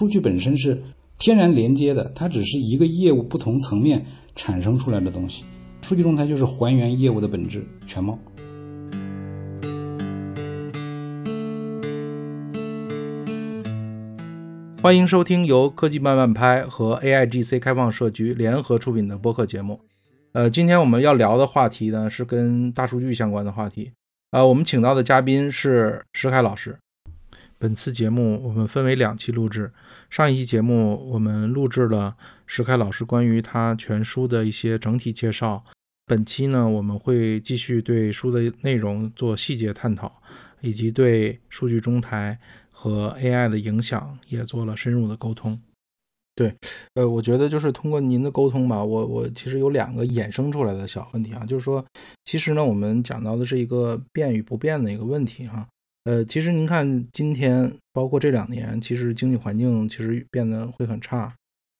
数据本身是天然连接的，它只是一个业务不同层面产生出来的东西。数据中台就是还原业务的本质全貌。欢迎收听由科技慢慢拍和 AIGC 开放社区联合出品的播客节目。呃，今天我们要聊的话题呢是跟大数据相关的话题。呃，我们请到的嘉宾是石凯老师。本次节目我们分为两期录制。上一期节目我们录制了石凯老师关于他全书的一些整体介绍。本期呢，我们会继续对书的内容做细节探讨，以及对数据中台和 AI 的影响也做了深入的沟通。对，呃，我觉得就是通过您的沟通吧，我我其实有两个衍生出来的小问题啊，就是说，其实呢，我们讲到的是一个变与不变的一个问题哈。呃，其实您看，今天包括这两年，其实经济环境其实变得会很差。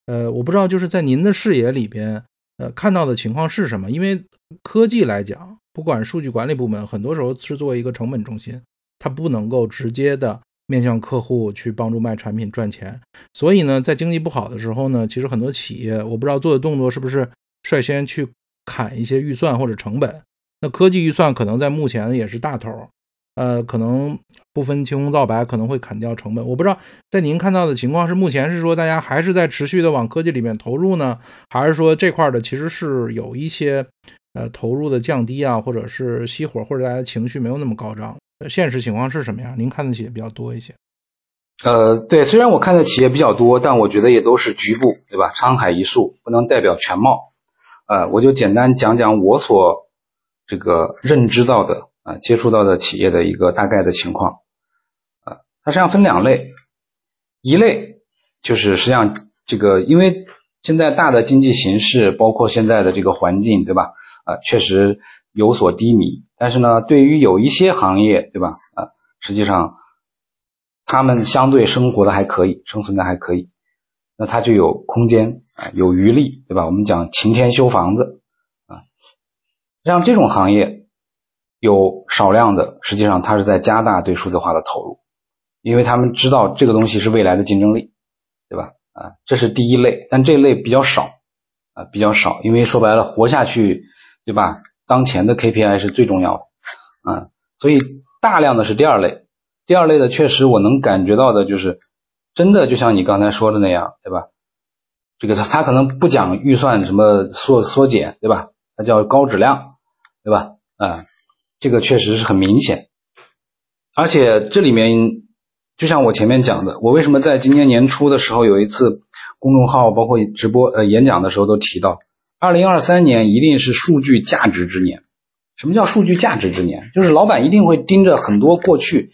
呃，我不知道就是在您的视野里边，呃，看到的情况是什么？因为科技来讲，不管数据管理部门，很多时候是作为一个成本中心，它不能够直接的面向客户去帮助卖产品赚钱。所以呢，在经济不好的时候呢，其实很多企业，我不知道做的动作是不是率先去砍一些预算或者成本。那科技预算可能在目前也是大头。呃，可能不分青红皂白，可能会砍掉成本。我不知道，在您看到的情况是，目前是说大家还是在持续的往科技里面投入呢，还是说这块的其实是有一些呃投入的降低啊，或者是熄火，或者大家情绪没有那么高涨？现实情况是什么样？您看的企业比较多一些。呃，对，虽然我看的企业比较多，但我觉得也都是局部，对吧？沧海一粟，不能代表全貌。呃，我就简单讲讲我所这个认知到的。啊，接触到的企业的一个大概的情况，啊，它实际上分两类，一类就是实际上这个，因为现在大的经济形势，包括现在的这个环境，对吧？啊，确实有所低迷，但是呢，对于有一些行业，对吧？啊，实际上他们相对生活的还可以，生存的还可以，那它就有空间啊，有余力，对吧？我们讲晴天修房子啊，像这种行业。有少量的，实际上它是在加大对数字化的投入，因为他们知道这个东西是未来的竞争力，对吧？啊，这是第一类，但这类比较少啊，比较少，因为说白了，活下去，对吧？当前的 KPI 是最重要的啊，所以大量的是第二类，第二类的确实我能感觉到的就是，真的就像你刚才说的那样，对吧？这个他可能不讲预算什么缩缩减，对吧？它叫高质量，对吧？啊。这个确实是很明显，而且这里面就像我前面讲的，我为什么在今年年初的时候有一次公众号包括直播呃演讲的时候都提到，二零二三年一定是数据价值之年。什么叫数据价值之年？就是老板一定会盯着很多过去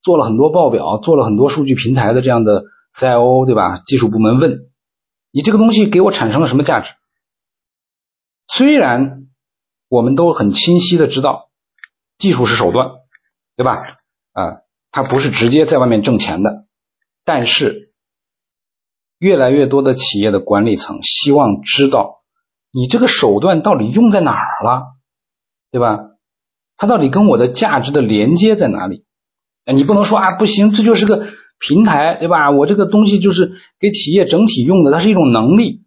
做了很多报表、做了很多数据平台的这样的 CIO 对吧？技术部门问你这个东西给我产生了什么价值？虽然我们都很清晰的知道。技术是手段，对吧？啊，它不是直接在外面挣钱的。但是，越来越多的企业的管理层希望知道，你这个手段到底用在哪儿了，对吧？它到底跟我的价值的连接在哪里？哎，你不能说啊，不行，这就是个平台，对吧？我这个东西就是给企业整体用的，它是一种能力，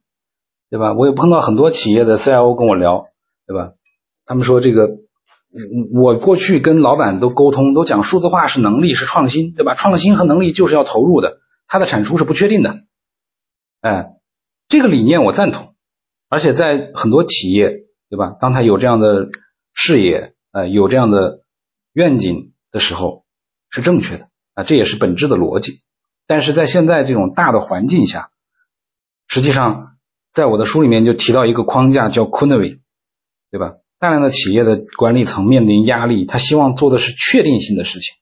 对吧？我也碰到很多企业的 CIO 跟我聊，对吧？他们说这个。我我过去跟老板都沟通，都讲数字化是能力，是创新，对吧？创新和能力就是要投入的，它的产出是不确定的。哎，这个理念我赞同，而且在很多企业，对吧？当他有这样的视野，呃，有这样的愿景的时候，是正确的啊，这也是本质的逻辑。但是在现在这种大的环境下，实际上在我的书里面就提到一个框架叫 k u n a v i 对吧？大量的企业的管理层面临压力，他希望做的是确定性的事情，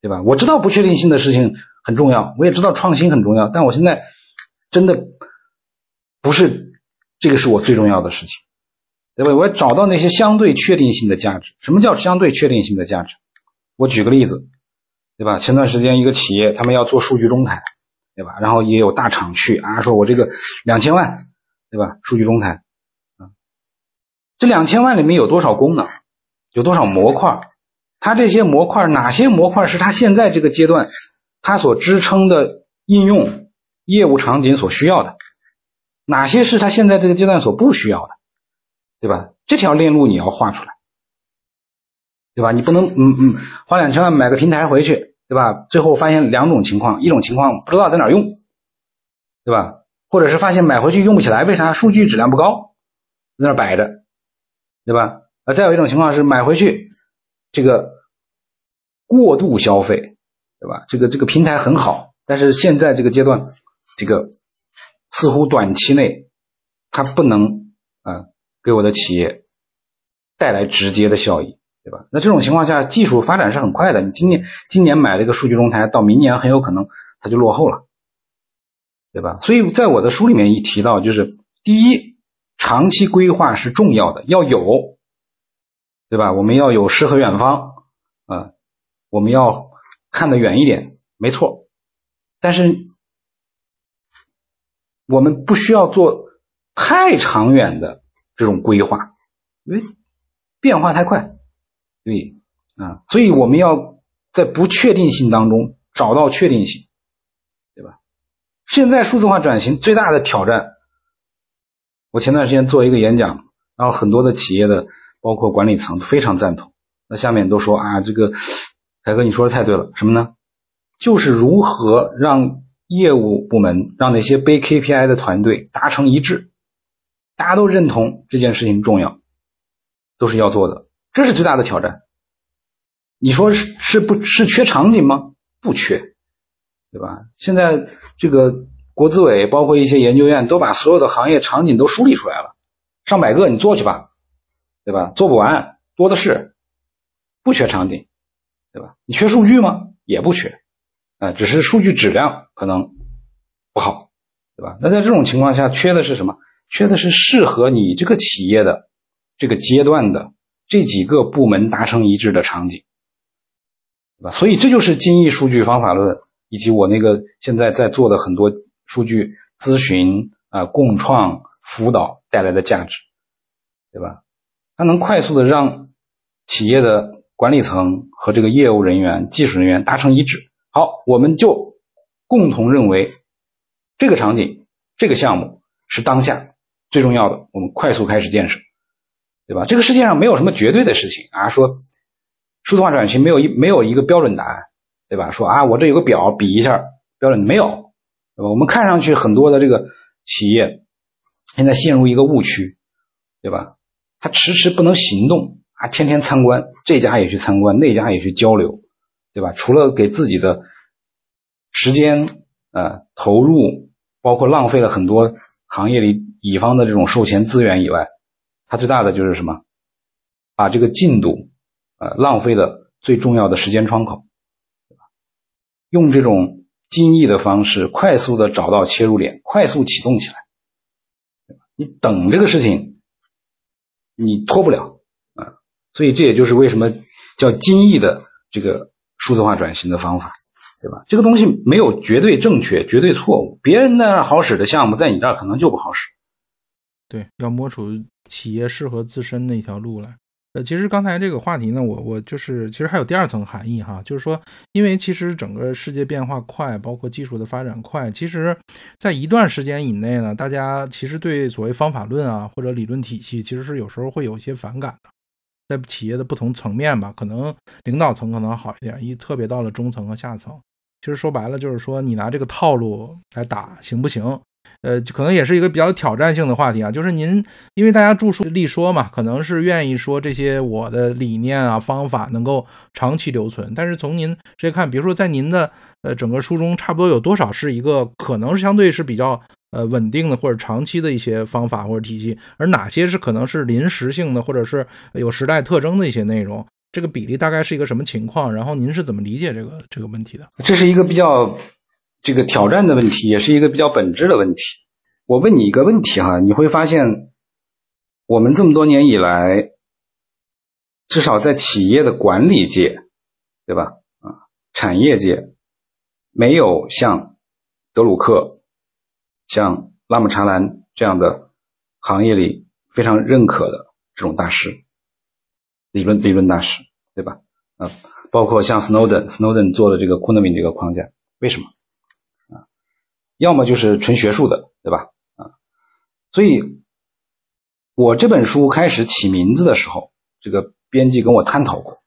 对吧？我知道不确定性的事情很重要，我也知道创新很重要，但我现在真的不是这个是我最重要的事情，对吧？我要找到那些相对确定性的价值。什么叫相对确定性的价值？我举个例子，对吧？前段时间一个企业他们要做数据中台，对吧？然后也有大厂去啊，说我这个两千万，对吧？数据中台。这两千万里面有多少功能？有多少模块？它这些模块哪些模块是它现在这个阶段它所支撑的应用业务场景所需要的，哪些是它现在这个阶段所不需要的，对吧？这条链路你要画出来，对吧？你不能嗯嗯花两千万买个平台回去，对吧？最后发现两种情况，一种情况不知道在哪用，对吧？或者是发现买回去用不起来，为啥？数据质量不高，在那摆着，对吧？啊，再有一种情况是买回去这个过度消费，对吧？这个这个平台很好，但是现在这个阶段。这个似乎短期内它不能啊给我的企业带来直接的效益，对吧？那这种情况下，技术发展是很快的。你今年今年买了一个数据中台，到明年很有可能它就落后了，对吧？所以在我的书里面一提到，就是第一，长期规划是重要的，要有，对吧？我们要有诗和远方啊，我们要看得远一点，没错，但是。我们不需要做太长远的这种规划，因为变化太快，对啊，所以我们要在不确定性当中找到确定性，对吧？现在数字化转型最大的挑战，我前段时间做一个演讲，然后很多的企业的包括管理层非常赞同，那下面都说啊，这个凯哥你说的太对了，什么呢？就是如何让。业务部门让那些背 KPI 的团队达成一致，大家都认同这件事情重要，都是要做的，这是最大的挑战。你说是是不是缺场景吗？不缺，对吧？现在这个国资委包括一些研究院都把所有的行业场景都梳理出来了，上百个你做去吧，对吧？做不完，多的是，不缺场景，对吧？你缺数据吗？也不缺。啊，只是数据质量可能不好，对吧？那在这种情况下，缺的是什么？缺的是适合你这个企业的这个阶段的这几个部门达成一致的场景，对吧？所以这就是精益数据方法论以及我那个现在在做的很多数据咨询啊、共创辅导带来的价值，对吧？它能快速的让企业的管理层和这个业务人员、技术人员达成一致。好，我们就共同认为这个场景、这个项目是当下最重要的，我们快速开始建设，对吧？这个世界上没有什么绝对的事情啊，说数字化转型没有一没有一个标准答案，对吧？说啊，我这有个表比一下标准没有，我们看上去很多的这个企业现在陷入一个误区，对吧？他迟迟不能行动啊，天天参观，这家也去参观，那家也去交流。对吧？除了给自己的时间呃投入，包括浪费了很多行业里乙方的这种售前资源以外，它最大的就是什么？把这个进度呃浪费的最重要的时间窗口，用这种精益的方式，快速的找到切入点，快速启动起来。你等这个事情，你拖不了啊。所以这也就是为什么叫精益的这个。数字化转型的方法，对吧？这个东西没有绝对正确、绝对错误。别人那儿好使的项目，在你这儿可能就不好使。对，要摸出企业适合自身的一条路来。呃，其实刚才这个话题呢，我我就是其实还有第二层含义哈，就是说，因为其实整个世界变化快，包括技术的发展快，其实在一段时间以内呢，大家其实对所谓方法论啊或者理论体系，其实是有时候会有一些反感的。在企业的不同层面吧，可能领导层可能好一点，一特别到了中层和下层，其实说白了就是说，你拿这个套路来打行不行？呃，可能也是一个比较挑战性的话题啊。就是您，因为大家著书立说嘛，可能是愿意说这些我的理念啊方法能够长期留存。但是从您这看，比如说在您的呃整个书中，差不多有多少是一个可能是相对是比较。呃，稳定的或者长期的一些方法或者体系，而哪些是可能是临时性的，或者是有时代特征的一些内容，这个比例大概是一个什么情况？然后您是怎么理解这个这个问题的？这是一个比较这个挑战的问题，也是一个比较本质的问题。我问你一个问题哈，你会发现我们这么多年以来，至少在企业的管理界，对吧？啊，产业界没有像德鲁克。像拉姆查兰这样的行业里非常认可的这种大师，理论理论大师，对吧？啊，包括像 Snowden，Snowden 做的这个 Quantum 这个框架，为什么？要么就是纯学术的，对吧？啊，所以，我这本书开始起名字的时候，这个编辑跟我探讨过，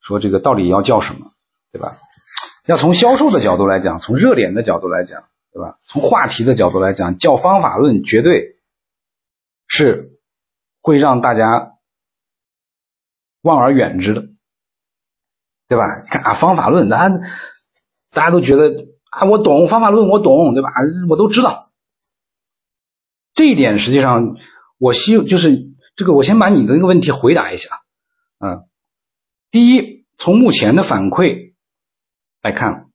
说这个到底要叫什么，对吧？要从销售的角度来讲，从热点的角度来讲，对吧？从话题的角度来讲，叫方法论绝对是会让大家望而远之的，对吧？看啊，方法论，大家大家都觉得啊，我懂方法论，我懂，对吧？我都知道。这一点实际上，我希就是这个，我先把你的那个问题回答一下啊。第一，从目前的反馈。来看，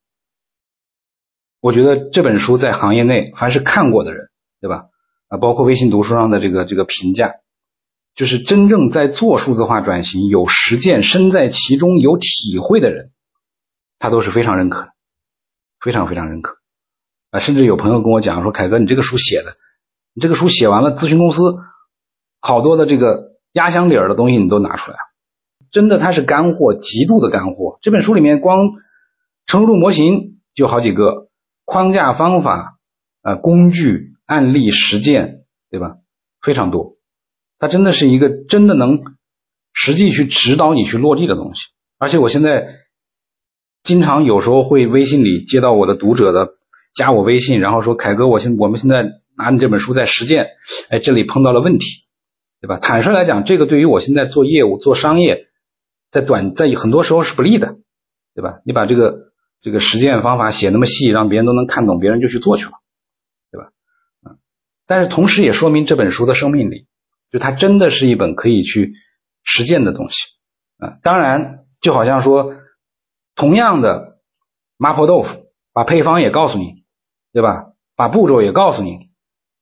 我觉得这本书在行业内，凡是看过的人，对吧？啊，包括微信读书上的这个这个评价，就是真正在做数字化转型、有实践、身在其中、有体会的人，他都是非常认可的，非常非常认可啊！甚至有朋友跟我讲说：“凯哥，你这个书写的，你这个书写完了，咨询公司好多的这个压箱底儿的东西你都拿出来了，真的，它是干货，极度的干货。这本书里面光。”成熟度模型就好几个框架、方法、呃工具、案例、实践，对吧？非常多。它真的是一个真的能实际去指导你去落地的东西。而且我现在经常有时候会微信里接到我的读者的加我微信，然后说凯哥，我现我们现在拿你这本书在实践，哎，这里碰到了问题，对吧？坦率来讲，这个对于我现在做业务、做商业，在短在很多时候是不利的，对吧？你把这个。这个实践方法写那么细，让别人都能看懂，别人就去做去了，对吧？啊，但是同时也说明这本书的生命力，就它真的是一本可以去实践的东西啊。当然，就好像说，同样的麻婆豆腐，把配方也告诉你，对吧？把步骤也告诉你，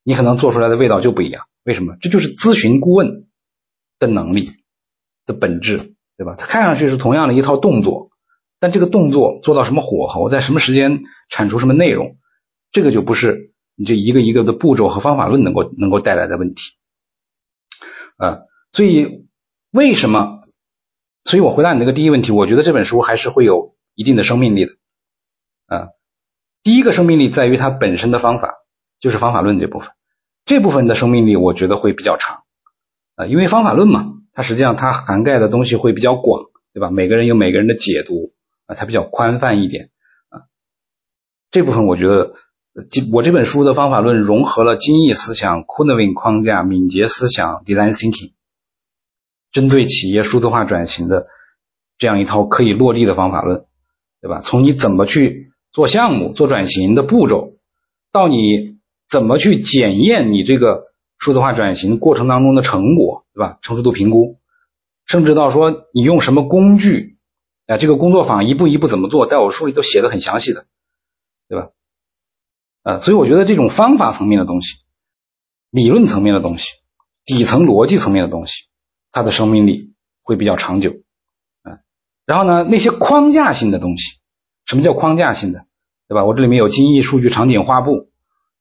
你可能做出来的味道就不一样。为什么？这就是咨询顾问的能力的本质，对吧？它看上去是同样的一套动作。但这个动作做到什么火候，在什么时间产出什么内容，这个就不是你这一个一个的步骤和方法论能够能够带来的问题啊。所以为什么？所以我回答你那个第一问题，我觉得这本书还是会有一定的生命力的啊。第一个生命力在于它本身的方法，就是方法论这部分，这部分的生命力我觉得会比较长啊，因为方法论嘛，它实际上它涵盖的东西会比较广，对吧？每个人有每个人的解读。啊它比较宽泛一点啊，这部分我觉得，我这本书的方法论融合了精益思想、k u n a v i n 框架、敏捷思想、Design Thinking，针对企业数字化转型的这样一套可以落地的方法论，对吧？从你怎么去做项目、做转型的步骤，到你怎么去检验你这个数字化转型过程当中的成果，对吧？成熟度评估，甚至到说你用什么工具。啊，这个工作坊一步一步怎么做，在我书里都写的很详细的，对吧？啊，所以我觉得这种方法层面的东西、理论层面的东西、底层逻辑层面的东西，它的生命力会比较长久。啊，然后呢，那些框架性的东西，什么叫框架性的？对吧？我这里面有精益数据场景画布，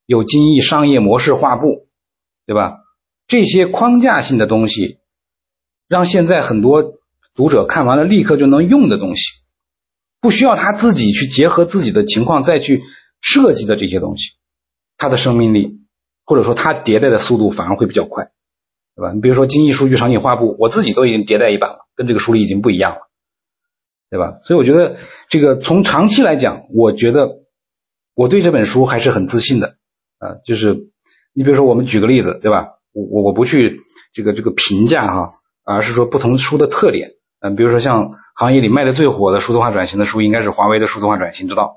有精益商业模式画布，对吧？这些框架性的东西，让现在很多。读者看完了立刻就能用的东西，不需要他自己去结合自己的情况再去设计的这些东西，它的生命力或者说它迭代的速度反而会比较快，对吧？你比如说精益数据场景画布，我自己都已经迭代一版了，跟这个书里已经不一样了，对吧？所以我觉得这个从长期来讲，我觉得我对这本书还是很自信的啊。就是你比如说我们举个例子，对吧？我我我不去这个这个评价哈，而是说不同书的特点。嗯，比如说像行业里卖的最火的数字化转型的书，应该是华为的数字化转型之道，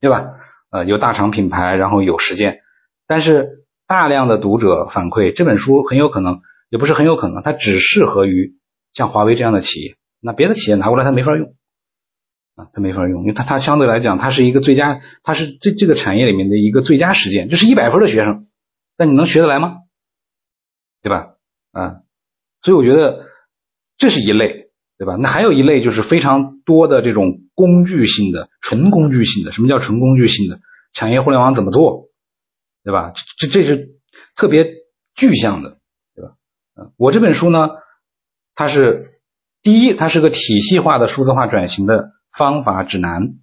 对吧？呃，有大厂品牌，然后有实践，但是大量的读者反馈这本书很有可能，也不是很有可能，它只适合于像华为这样的企业，那别的企业拿过来它没法用啊，它没法用，因为它它相对来讲它是一个最佳，它是这这个产业里面的一个最佳实践，就是一百分的学生，那你能学得来吗？对吧？啊，所以我觉得。这是一类，对吧？那还有一类就是非常多的这种工具性的、纯工具性的。什么叫纯工具性的？产业互联网怎么做，对吧？这这是特别具象的，对吧？我这本书呢，它是第一，它是个体系化的数字化转型的方法指南。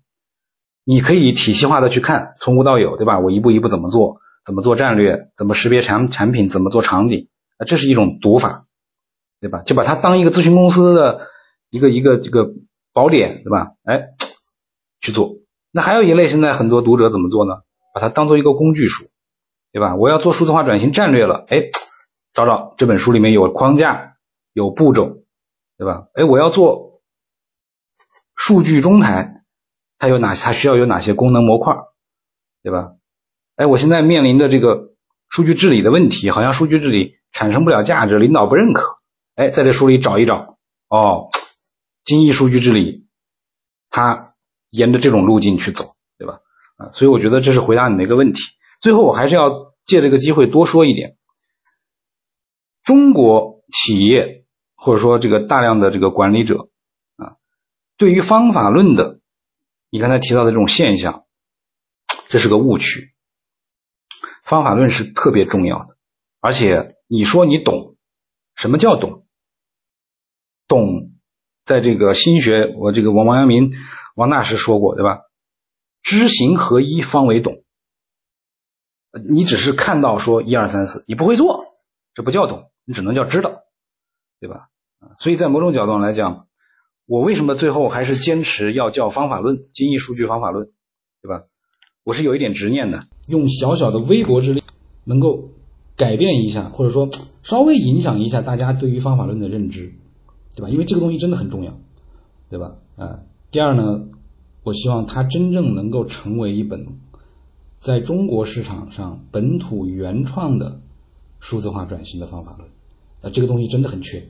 你可以体系化的去看，从无到有，对吧？我一步一步怎么做，怎么做战略，怎么识别产产品，怎么做场景，啊，这是一种读法，对吧？就把它当一个咨询公司的一个一个这个宝典，对吧？哎，去做。那还有一类，现在很多读者怎么做呢？把它当做一个工具书，对吧？我要做数字化转型战略了，哎，找找这本书里面有框架，有步骤，对吧？哎，我要做数据中台，它有哪？它需要有哪些功能模块，对吧？哎，我现在面临的这个数据治理的问题，好像数据治理产生不了价值，领导不认可。哎，在这书里找一找，哦，精益数据治理，它。沿着这种路径去走，对吧？啊，所以我觉得这是回答你的一个问题。最后，我还是要借这个机会多说一点：中国企业或者说这个大量的这个管理者啊，对于方法论的，你刚才提到的这种现象，这是个误区。方法论是特别重要的，而且你说你懂，什么叫懂？懂，在这个心学，我这个王王阳明。王大师说过，对吧？知行合一方为懂。你只是看到说一二三四，你不会做，这不叫懂，你只能叫知道，对吧？所以在某种角度上来讲，我为什么最后还是坚持要叫方法论、精益数据方法论，对吧？我是有一点执念的，用小小的微薄之力，能够改变一下，或者说稍微影响一下大家对于方法论的认知，对吧？因为这个东西真的很重要，对吧？啊。第二呢，我希望它真正能够成为一本在中国市场上本土原创的数字化转型的方法论。呃，这个东西真的很缺。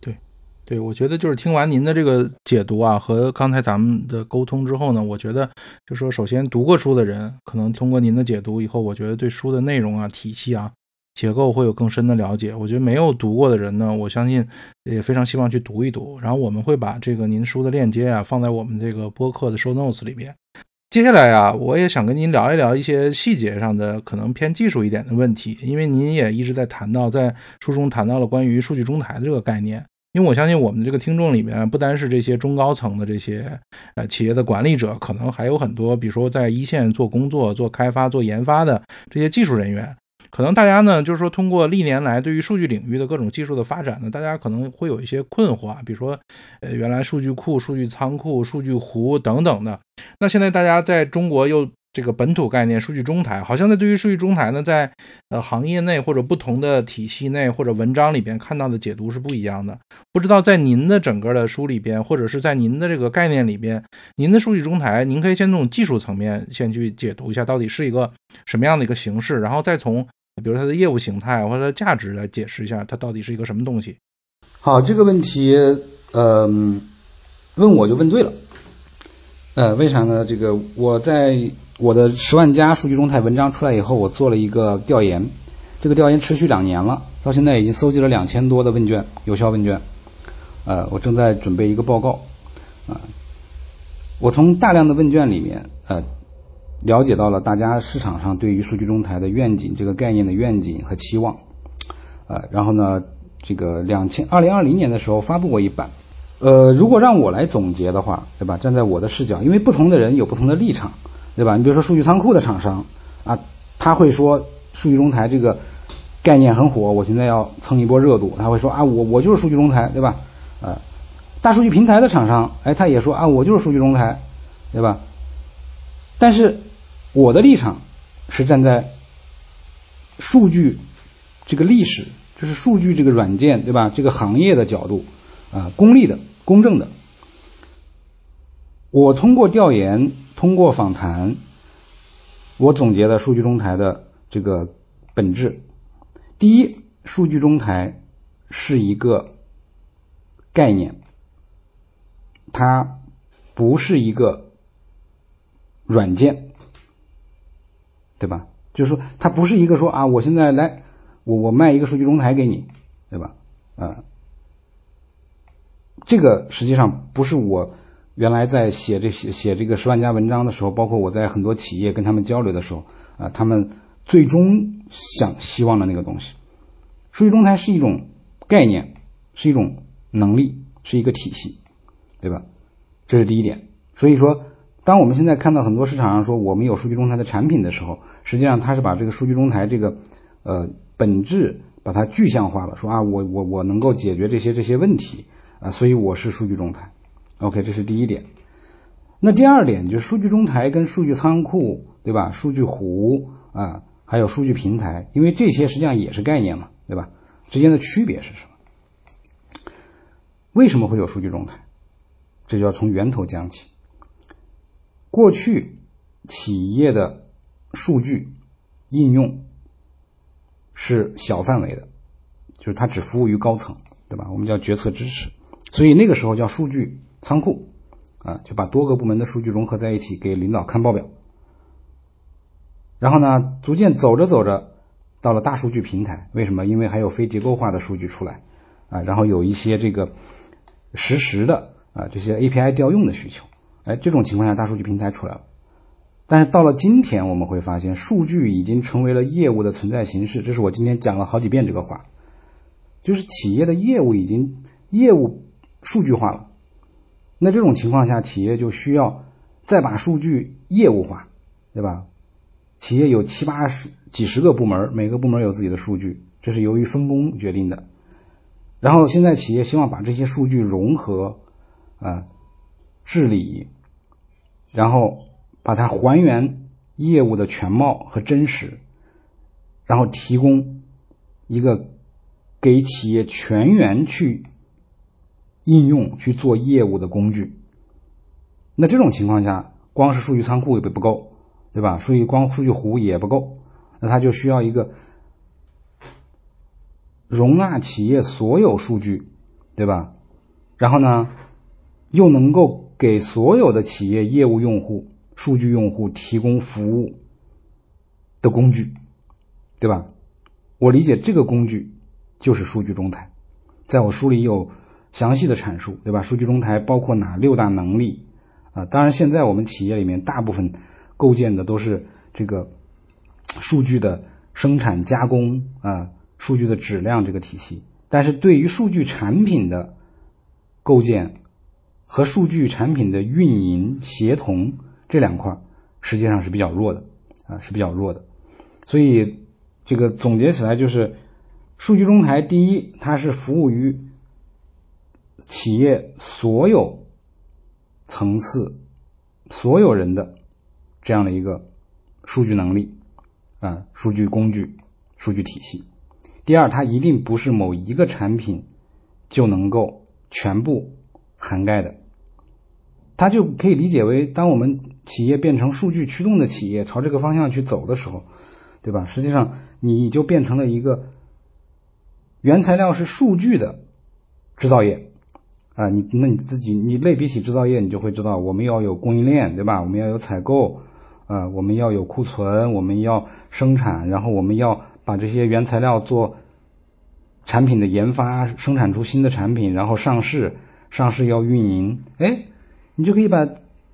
对，对，我觉得就是听完您的这个解读啊，和刚才咱们的沟通之后呢，我觉得就说首先读过书的人，可能通过您的解读以后，我觉得对书的内容啊、体系啊。结构会有更深的了解。我觉得没有读过的人呢，我相信也非常希望去读一读。然后我们会把这个您书的链接啊放在我们这个播客的 show notes 里边。接下来啊，我也想跟您聊一聊一些细节上的可能偏技术一点的问题，因为您也一直在谈到，在书中谈到了关于数据中台的这个概念。因为我相信我们的这个听众里面，不单是这些中高层的这些呃企业的管理者，可能还有很多，比如说在一线做工作、做开发、做研发的这些技术人员。可能大家呢，就是说通过历年来对于数据领域的各种技术的发展呢，大家可能会有一些困惑，比如说，呃，原来数据库、数据仓库、数据湖等等的，那现在大家在中国又这个本土概念数据中台，好像在对于数据中台呢，在呃行业内或者不同的体系内或者文章里边看到的解读是不一样的。不知道在您的整个的书里边，或者是在您的这个概念里边，您的数据中台，您可以先从技术层面先去解读一下，到底是一个什么样的一个形式，然后再从。比如它的业务形态或者它的价值来解释一下，它到底是一个什么东西？好，这个问题，嗯，问我就问对了。呃，为啥呢？这个我在我的十万加数据中台文章出来以后，我做了一个调研，这个调研持续两年了，到现在已经搜集了两千多的问卷，有效问卷。呃，我正在准备一个报告。啊，我从大量的问卷里面，呃。了解到了大家市场上对于数据中台的愿景这个概念的愿景和期望，呃，然后呢，这个两千二零二零年的时候发布过一版，呃，如果让我来总结的话，对吧？站在我的视角，因为不同的人有不同的立场，对吧？你比如说数据仓库的厂商啊，他会说数据中台这个概念很火，我现在要蹭一波热度，他会说啊，我我就是数据中台，对吧？呃，大数据平台的厂商，哎，他也说啊，我就是数据中台，对吧？但是我的立场是站在数据这个历史，就是数据这个软件，对吧？这个行业的角度啊，公立的、公正的。我通过调研，通过访谈，我总结了数据中台的这个本质。第一，数据中台是一个概念，它不是一个软件。对吧？就是说，它不是一个说啊，我现在来，我我卖一个数据中台给你，对吧？啊，这个实际上不是我原来在写这写写这个十万加文章的时候，包括我在很多企业跟他们交流的时候啊，他们最终想希望的那个东西。数据中台是一种概念，是一种能力，是一个体系，对吧？这是第一点。所以说，当我们现在看到很多市场上说我们有数据中台的产品的时候，实际上它是把这个数据中台这个呃本质把它具象化了，说啊我我我能够解决这些这些问题啊，所以我是数据中台。OK，这是第一点。那第二点就是数据中台跟数据仓库，对吧？数据湖啊，还有数据平台，因为这些实际上也是概念嘛，对吧？之间的区别是什么？为什么会有数据中台？这就要从源头讲起。过去企业的数据应用是小范围的，就是它只服务于高层，对吧？我们叫决策支持，所以那个时候叫数据仓库。啊，就把多个部门的数据融合在一起，给领导看报表。然后呢，逐渐走着走着，到了大数据平台。为什么？因为还有非结构化的数据出来啊，然后有一些这个实时的啊这些 API 调用的需求。哎，这种情况下，大数据平台出来了。但是到了今天，我们会发现，数据已经成为了业务的存在形式。这是我今天讲了好几遍这个话，就是企业的业务已经业务数据化了。那这种情况下，企业就需要再把数据业务化，对吧？企业有七八十、几十个部门，每个部门有自己的数据，这是由于分工决定的。然后现在企业希望把这些数据融合啊治理，然后把它还原业务的全貌和真实，然后提供一个给企业全员去。应用去做业务的工具，那这种情况下，光是数据仓库也不够，对吧？所以光数据湖也不够，那它就需要一个容纳企业所有数据，对吧？然后呢，又能够给所有的企业业务用户、数据用户提供服务的工具，对吧？我理解这个工具就是数据中台，在我书里有。详细的阐述，对吧？数据中台包括哪六大能力啊？当然，现在我们企业里面大部分构建的都是这个数据的生产加工啊，数据的质量这个体系。但是对于数据产品的构建和数据产品的运营协同这两块，实际上是比较弱的啊，是比较弱的。所以这个总结起来就是，数据中台第一，它是服务于。企业所有层次、所有人的这样的一个数据能力啊，数据工具、数据体系。第二，它一定不是某一个产品就能够全部涵盖的。它就可以理解为，当我们企业变成数据驱动的企业，朝这个方向去走的时候，对吧？实际上，你就变成了一个原材料是数据的制造业。啊，你那你自己你类比起制造业，你就会知道，我们要有供应链，对吧？我们要有采购，啊，我们要有库存，我们要生产，然后我们要把这些原材料做产品的研发，生产出新的产品，然后上市，上市要运营，哎，你就可以把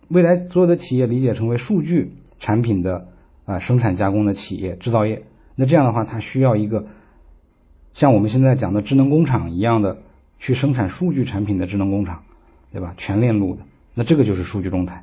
未来所有的企业理解成为数据产品的啊生产加工的企业制造业。那这样的话，它需要一个像我们现在讲的智能工厂一样的。去生产数据产品的智能工厂，对吧？全链路的，那这个就是数据中台。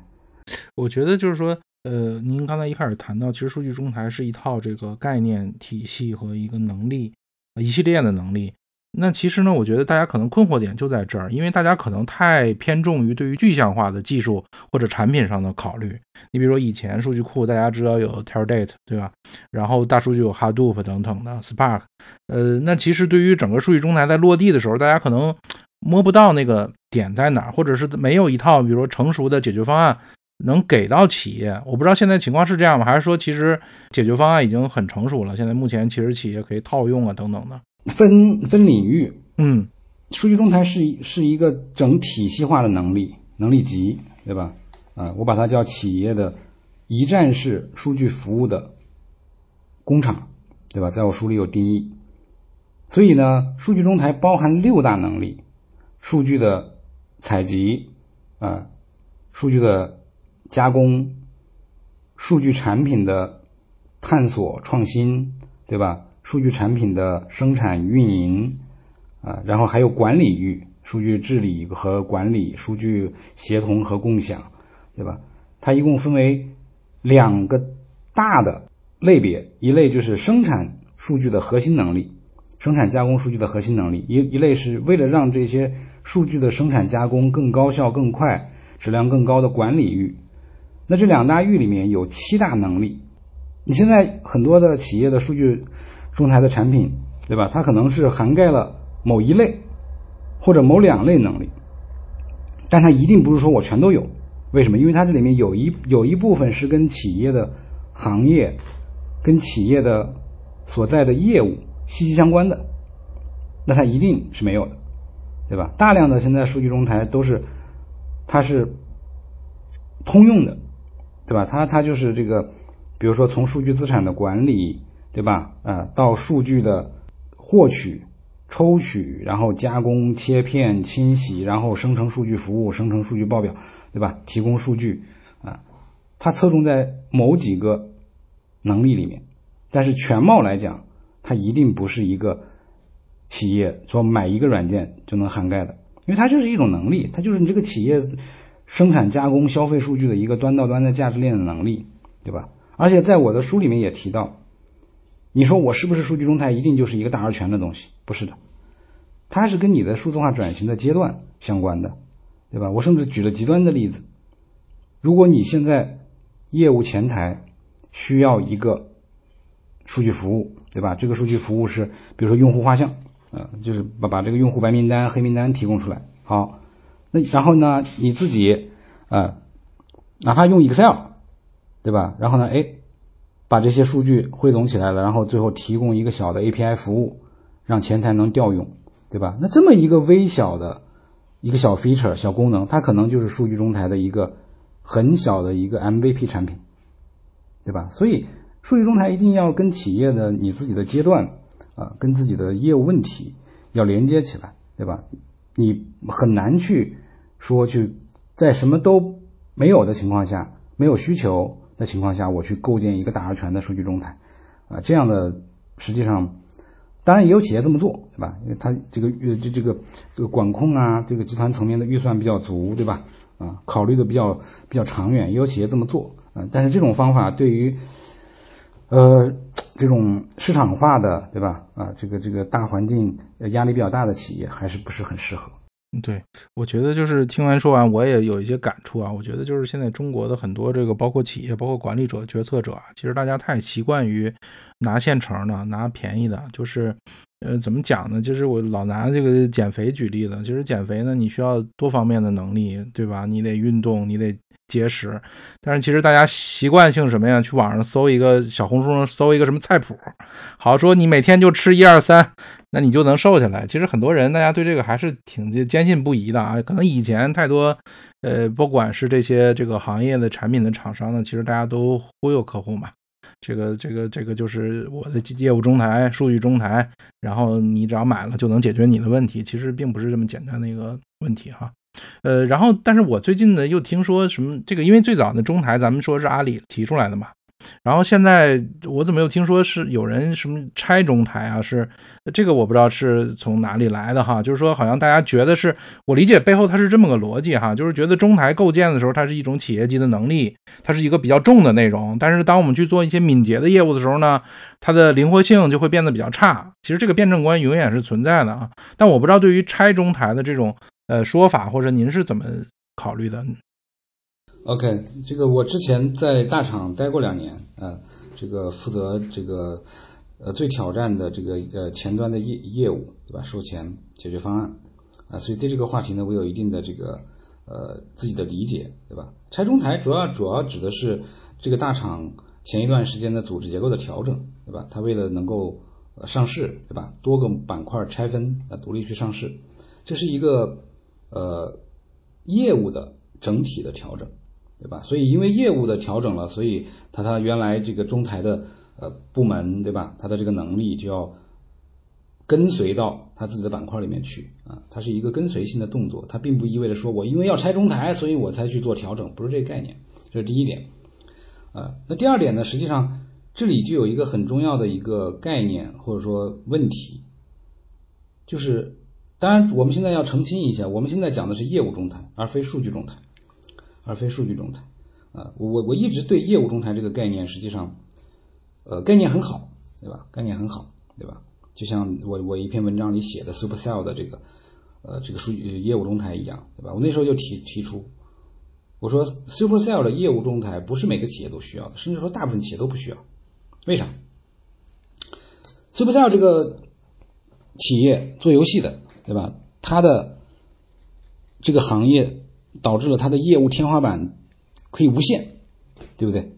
我觉得就是说，呃，您刚才一开始谈到，其实数据中台是一套这个概念体系和一个能力，一系列的能力。那其实呢，我觉得大家可能困惑点就在这儿，因为大家可能太偏重于对于具象化的技术或者产品上的考虑。你比如说以前数据库，大家知道有 Teradata，对吧？然后大数据有 Hadoop 等等的 Spark。呃，那其实对于整个数据中台在落地的时候，大家可能摸不到那个点在哪儿，或者是没有一套比如说成熟的解决方案能给到企业。我不知道现在情况是这样吗？还是说其实解决方案已经很成熟了？现在目前其实企业可以套用啊等等的。分分领域，嗯，数据中台是是一个整体系化的能力能力集，对吧？啊，我把它叫企业的一站式数据服务的工厂，对吧？在我书里有定义。所以呢，数据中台包含六大能力：数据的采集啊，数据的加工，数据产品的探索创新，对吧？数据产品的生产运营啊，然后还有管理域，数据治理和管理，数据协同和共享，对吧？它一共分为两个大的类别，一类就是生产数据的核心能力，生产加工数据的核心能力，一一类是为了让这些数据的生产加工更高效、更快、质量更高的管理域。那这两大域里面有七大能力。你现在很多的企业的数据中台的产品，对吧？它可能是涵盖了某一类或者某两类能力，但它一定不是说我全都有。为什么？因为它这里面有一有一部分是跟企业的行业、跟企业的所在的业务息息相关的，那它一定是没有的，对吧？大量的现在数据中台都是它是通用的，对吧？它它就是这个。比如说，从数据资产的管理，对吧？呃，到数据的获取、抽取，然后加工、切片、清洗，然后生成数据服务、生成数据报表，对吧？提供数据啊，它侧重在某几个能力里面，但是全貌来讲，它一定不是一个企业说买一个软件就能涵盖的，因为它就是一种能力，它就是你这个企业生产、加工、消费数据的一个端到端的价值链的能力，对吧？而且在我的书里面也提到，你说我是不是数据中台一定就是一个大而全的东西？不是的，它是跟你的数字化转型的阶段相关的，对吧？我甚至举了极端的例子，如果你现在业务前台需要一个数据服务，对吧？这个数据服务是比如说用户画像，呃，就是把把这个用户白名单、黑名单提供出来。好，那然后呢，你自己呃，哪怕用 Excel。对吧？然后呢？哎，把这些数据汇总起来了，然后最后提供一个小的 API 服务，让前台能调用，对吧？那这么一个微小的一个小 feature 小功能，它可能就是数据中台的一个很小的一个 MVP 产品，对吧？所以数据中台一定要跟企业的你自己的阶段啊，跟自己的业务问题要连接起来，对吧？你很难去说去在什么都没有的情况下，没有需求。的情况下，我去构建一个大而全的数据中台，啊，这样的实际上，当然也有企业这么做，对吧？因为它这个呃这这个这个管控啊，这个集团层面的预算比较足，对吧？啊，考虑的比较比较长远，也有企业这么做，啊，但是这种方法对于呃这种市场化的，对吧？啊，这个这个大环境压力比较大的企业，还是不是很适合。对，我觉得就是听完说完，我也有一些感触啊。我觉得就是现在中国的很多这个，包括企业、包括管理者、决策者啊，其实大家太习惯于拿现成的、拿便宜的，就是。呃，怎么讲呢？就是我老拿这个减肥举例子。其实减肥呢，你需要多方面的能力，对吧？你得运动，你得节食。但是其实大家习惯性什么呀？去网上搜一个小红书上搜一个什么菜谱，好说你每天就吃一二三，那你就能瘦下来。其实很多人大家对这个还是挺坚信不疑的啊。可能以前太多，呃，不管是这些这个行业的产品的厂商呢，其实大家都忽悠客户嘛。这个这个这个就是我的业务中台、数据中台，然后你只要买了就能解决你的问题，其实并不是这么简单的一个问题哈。呃，然后但是我最近呢又听说什么这个，因为最早的中台咱们说是阿里提出来的嘛。然后现在我怎么又听说是有人什么拆中台啊？是这个我不知道是从哪里来的哈。就是说好像大家觉得是我理解背后它是这么个逻辑哈，就是觉得中台构建的时候它是一种企业级的能力，它是一个比较重的内容。但是当我们去做一些敏捷的业务的时候呢，它的灵活性就会变得比较差。其实这个辩证观永远是存在的啊。但我不知道对于拆中台的这种呃说法，或者您是怎么考虑的？OK，这个我之前在大厂待过两年，啊，这个负责这个呃最挑战的这个呃前端的业业务，对吧？售前解决方案，啊，所以对这个话题呢，我有一定的这个呃自己的理解，对吧？拆中台主要主要指的是这个大厂前一段时间的组织结构的调整，对吧？它为了能够上市，对吧？多个板块拆分啊，独立去上市，这是一个呃业务的整体的调整。对吧？所以因为业务的调整了，所以他他原来这个中台的呃部门，对吧？他的这个能力就要跟随到他自己的板块里面去啊，它是一个跟随性的动作，它并不意味着说我因为要拆中台，所以我才去做调整，不是这个概念。这是第一点啊。那第二点呢？实际上这里就有一个很重要的一个概念或者说问题，就是当然我们现在要澄清一下，我们现在讲的是业务中台，而非数据中台。而非数据中台啊，我我我一直对业务中台这个概念，实际上，呃，概念很好，对吧？概念很好，对吧？就像我我一篇文章里写的 SuperCell 的这个呃这个数据业务中台一样，对吧？我那时候就提提出，我说 SuperCell 的业务中台不是每个企业都需要的，甚至说大部分企业都不需要。为啥？SuperCell 这个企业做游戏的，对吧？它的这个行业导致了它的业务天花板可以无限，对不对？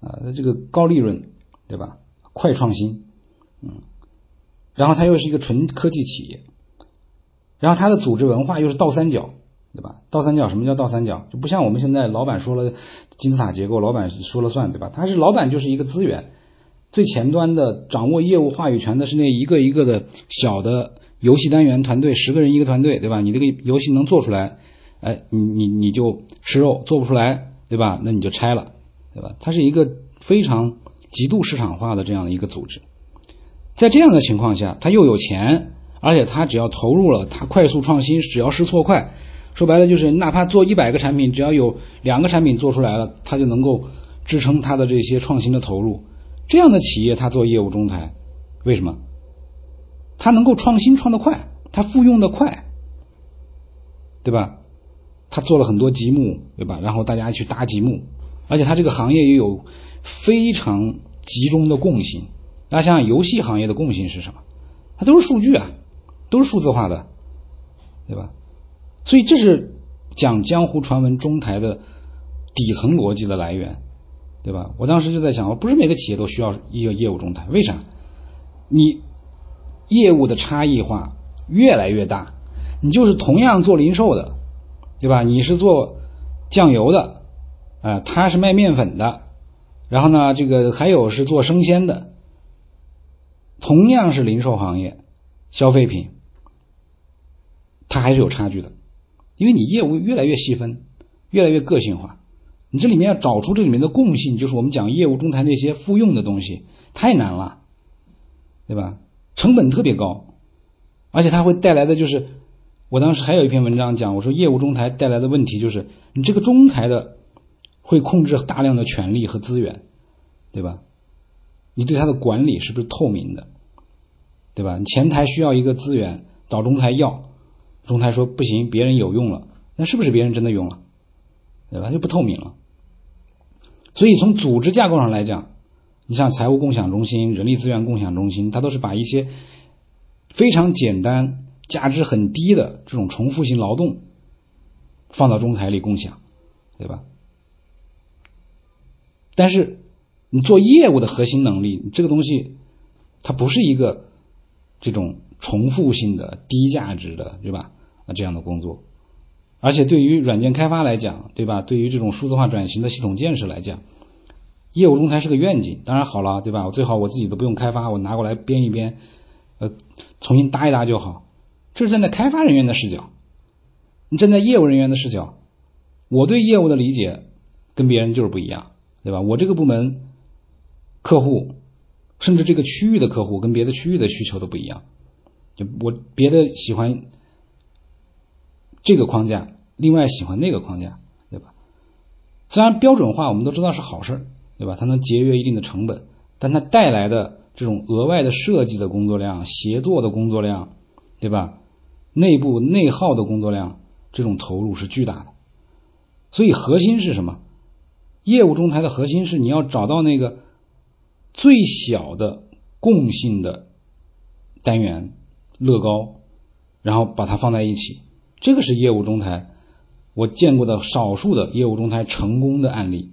啊，这个高利润，对吧？快创新，嗯，然后它又是一个纯科技企业，然后它的组织文化又是倒三角，对吧？倒三角什么叫倒三角？就不像我们现在老板说了金字塔结构，老板说了算，对吧？他是老板就是一个资源。最前端的掌握业务话语权的是那一个一个的小的游戏单元团队，十个人一个团队，对吧？你这个游戏能做出来，哎，你你你就吃肉；做不出来，对吧？那你就拆了，对吧？它是一个非常极度市场化的这样的一个组织。在这样的情况下，他又有钱，而且他只要投入了，他快速创新，只要试错快，说白了就是哪怕做一百个产品，只要有两个产品做出来了，他就能够支撑他的这些创新的投入。这样的企业，他做业务中台，为什么？他能够创新创得快，他复用的快，对吧？他做了很多积木，对吧？然后大家去搭积木，而且他这个行业也有非常集中的共性。大家想想，游戏行业的共性是什么？它都是数据啊，都是数字化的，对吧？所以这是讲江湖传闻中台的底层逻辑的来源。对吧？我当时就在想，不是每个企业都需要一个业务中台，为啥？你业务的差异化越来越大，你就是同样做零售的，对吧？你是做酱油的，啊，他是卖面粉的，然后呢，这个还有是做生鲜的，同样是零售行业，消费品，它还是有差距的，因为你业务越来越细分，越来越个性化。你这里面要找出这里面的共性，就是我们讲业务中台那些复用的东西太难了，对吧？成本特别高，而且它会带来的就是，我当时还有一篇文章讲，我说业务中台带来的问题就是，你这个中台的会控制大量的权利和资源，对吧？你对它的管理是不是透明的，对吧？你前台需要一个资源，找中台要，中台说不行，别人有用了，那是不是别人真的用了？对吧？就不透明了。所以从组织架构上来讲，你像财务共享中心、人力资源共享中心，它都是把一些非常简单、价值很低的这种重复性劳动放到中台里共享，对吧？但是你做业务的核心能力，这个东西它不是一个这种重复性的低价值的，对吧？啊，这样的工作。而且对于软件开发来讲，对吧？对于这种数字化转型的系统建设来讲，业务中台是个愿景。当然好了，对吧？我最好我自己都不用开发，我拿过来编一编，呃，重新搭一搭就好。这是站在开发人员的视角，你站在业务人员的视角，我对业务的理解跟别人就是不一样，对吧？我这个部门客户，甚至这个区域的客户跟别的区域的需求都不一样，就我别的喜欢。这个框架，另外喜欢那个框架，对吧？虽然标准化我们都知道是好事，对吧？它能节约一定的成本，但它带来的这种额外的设计的工作量、协作的工作量，对吧？内部内耗的工作量，这种投入是巨大的。所以核心是什么？业务中台的核心是你要找到那个最小的共性的单元乐高，然后把它放在一起。这个是业务中台我见过的少数的业务中台成功的案例，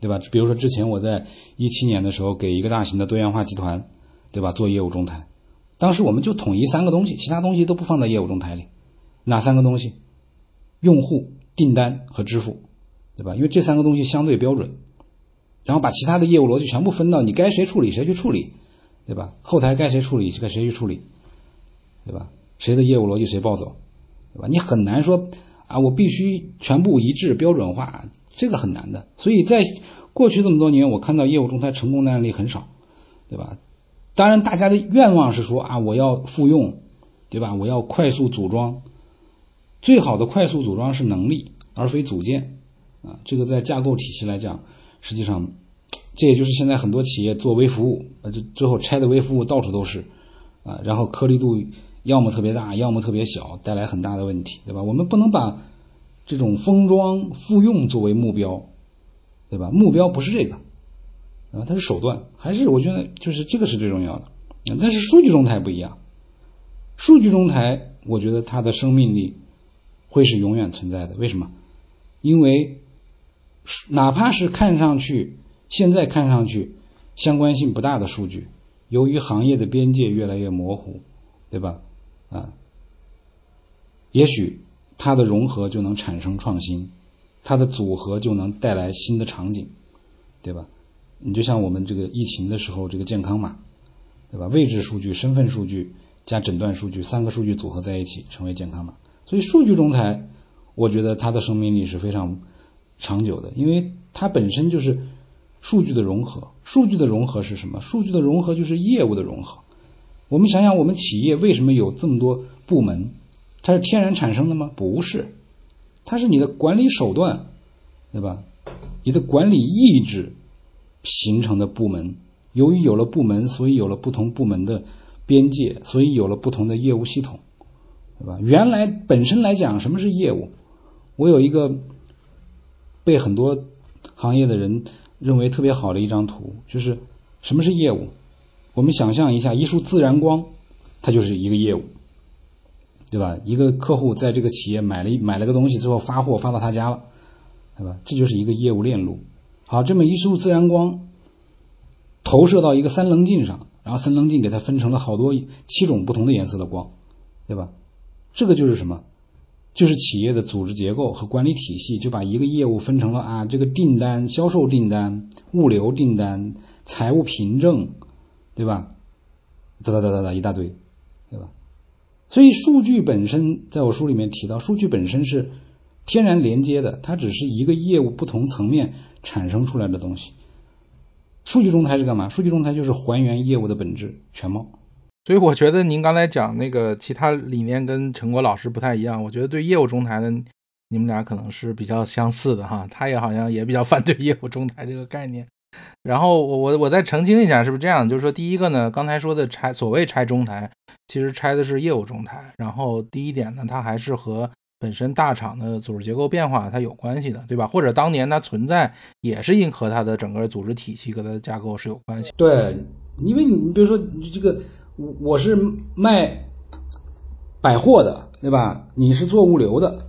对吧？比如说之前我在一七年的时候给一个大型的多元化集团，对吧？做业务中台，当时我们就统一三个东西，其他东西都不放在业务中台里。哪三个东西？用户、订单和支付，对吧？因为这三个东西相对标准，然后把其他的业务逻辑全部分到你该谁处理谁去处理，对吧？后台该谁处理该谁去处理，对吧？谁的业务逻辑谁抱走。对吧？你很难说啊，我必须全部一致标准化，这个很难的。所以在过去这么多年，我看到业务中台成功的案例很少，对吧？当然，大家的愿望是说啊，我要复用，对吧？我要快速组装。最好的快速组装是能力，而非组件，啊，这个在架构体系来讲，实际上这也就是现在很多企业做微服务，呃，这最后拆的微服务到处都是啊，然后颗粒度要么特别大，要么特别小，带来很大的问题，对吧？我们不能把这种封装复用作为目标，对吧？目标不是这个啊，它是手段，还是我觉得就是这个是最重要的。但是数据中台不一样，数据中台，我觉得它的生命力会是永远存在的。为什么？因为哪怕是看上去现在看上去相关性不大的数据，由于行业的边界越来越模糊，对吧？啊，也许它的融合就能产生创新，它的组合就能带来新的场景，对吧？你就像我们这个疫情的时候，这个健康码。对吧？位置数据、身份数据加诊断数据三个数据组合在一起成为健康码。所以数据中台，我觉得它的生命力是非常长久的，因为它本身就是数据的融合。数据的融合是什么？数据的融合就是业务的融合。我们想想，我们企业为什么有这么多部门？它是天然产生的吗？不是，它是你的管理手段，对吧？你的管理意志形成的部门。由于有了部门，所以有了不同部门的边界，所以有了不同的业务系统，对吧？原来本身来讲，什么是业务？我有一个被很多行业的人认为特别好的一张图，就是什么是业务？我们想象一下，一束自然光，它就是一个业务，对吧？一个客户在这个企业买了买了个东西之后发货发到他家了，对吧？这就是一个业务链路。好，这么一束自然光。投射到一个三棱镜上，然后三棱镜给它分成了好多七种不同的颜色的光，对吧？这个就是什么？就是企业的组织结构和管理体系，就把一个业务分成了啊，这个订单、销售订单、物流订单、财务凭证，对吧？哒哒哒哒哒一大堆，对吧？所以数据本身，在我书里面提到，数据本身是天然连接的，它只是一个业务不同层面产生出来的东西。数据中台是干嘛？数据中台就是还原业务的本质全貌。所以我觉得您刚才讲那个其他理念跟陈国老师不太一样。我觉得对业务中台的你们俩可能是比较相似的哈。他也好像也比较反对业务中台这个概念。然后我我我再澄清一下，是不是这样？就是说第一个呢，刚才说的拆所谓拆中台，其实拆的是业务中台。然后第一点呢，它还是和本身大厂的组织结构变化，它有关系的，对吧？或者当年它存在，也是因和它的整个组织体系跟它的架构是有关系。对，因为你比如说你这个，我我是卖百货的，对吧？你是做物流的，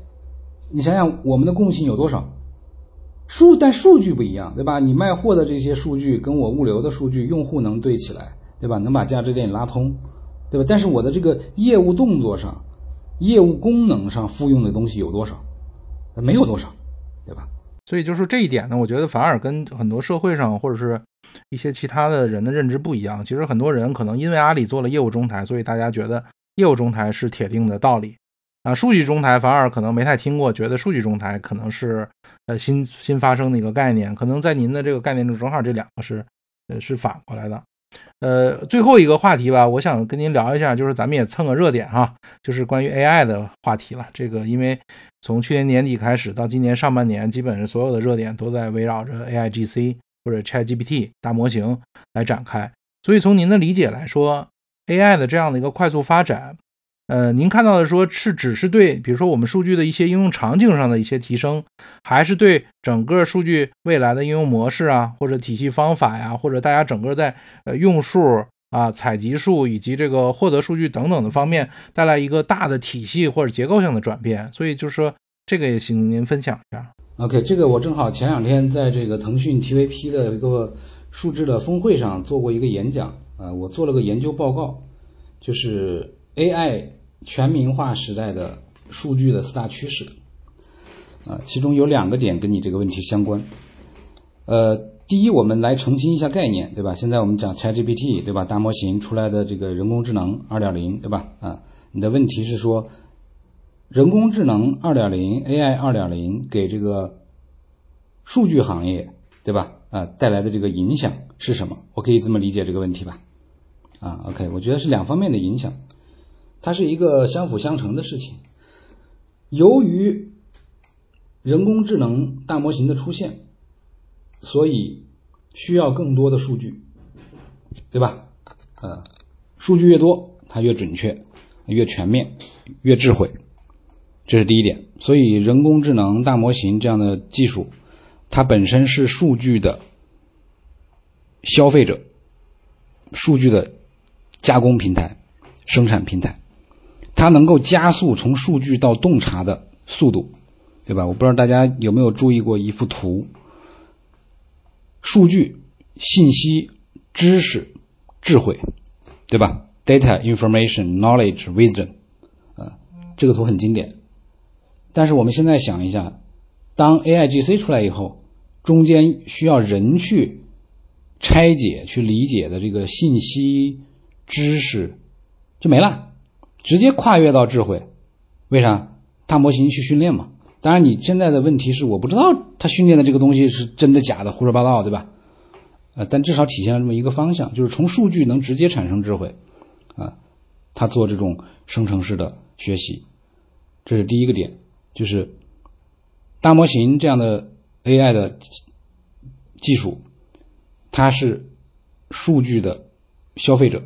你想想我们的共性有多少？数但数据不一样，对吧？你卖货的这些数据跟我物流的数据，用户能对起来，对吧？能把价值链拉通，对吧？但是我的这个业务动作上。业务功能上复用的东西有多少？没有多少，对吧？所以就是这一点呢，我觉得反而跟很多社会上或者是一些其他的人的认知不一样。其实很多人可能因为阿里做了业务中台，所以大家觉得业务中台是铁定的道理啊。数据中台反而可能没太听过，觉得数据中台可能是呃新新发生的一个概念。可能在您的这个概念中，正好这两个是呃是反过来的。呃，最后一个话题吧，我想跟您聊一下，就是咱们也蹭个热点哈，就是关于 AI 的话题了。这个因为从去年年底开始到今年上半年，基本上所有的热点都在围绕着 AIGC 或者 ChatGPT 大模型来展开。所以从您的理解来说，AI 的这样的一个快速发展。呃，您看到的说是只是对，比如说我们数据的一些应用场景上的一些提升，还是对整个数据未来的应用模式啊，或者体系方法呀，或者大家整个在呃用数啊、采集数以及这个获得数据等等的方面带来一个大的体系或者结构性的转变？所以就是说，这个也请您分享一下。OK，这个我正好前两天在这个腾讯 TVP 的一个数字的峰会上做过一个演讲啊，我做了个研究报告，就是。AI 全民化时代的数据的四大趋势啊，其中有两个点跟你这个问题相关。呃，第一，我们来澄清一下概念，对吧？现在我们讲 ChatGPT，对吧？大模型出来的这个人工智能二点零，对吧？啊，你的问题是说人工智能二点零 AI 二点零给这个数据行业，对吧？啊，带来的这个影响是什么？我可以这么理解这个问题吧？啊，OK，我觉得是两方面的影响。它是一个相辅相成的事情。由于人工智能大模型的出现，所以需要更多的数据，对吧？呃，数据越多，它越准确、越全面、越智慧，这是第一点。所以，人工智能大模型这样的技术，它本身是数据的消费者，数据的加工平台、生产平台，它能够加速从数据到洞察的速度。对吧？我不知道大家有没有注意过一幅图，数据、信息、知识、智慧，对吧？Data, information, knowledge, wisdom，啊，这个图很经典。但是我们现在想一下，当 AIGC 出来以后，中间需要人去拆解、去理解的这个信息、知识就没了，直接跨越到智慧。为啥？大模型去训练嘛。当然，你现在的问题是，我不知道他训练的这个东西是真的假的，胡说八道，对吧？呃，但至少体现了这么一个方向，就是从数据能直接产生智慧，啊，他做这种生成式的学习，这是第一个点，就是大模型这样的 AI 的技术，它是数据的消费者，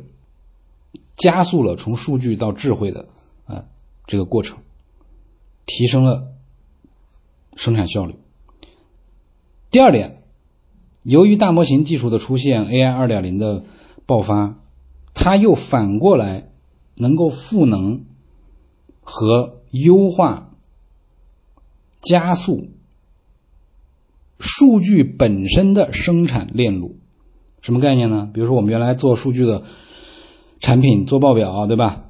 加速了从数据到智慧的啊这个过程，提升了。生产效率。第二点，由于大模型技术的出现，AI 二点零的爆发，它又反过来能够赋能和优化、加速数据本身的生产链路。什么概念呢？比如说，我们原来做数据的产品，做报表，对吧？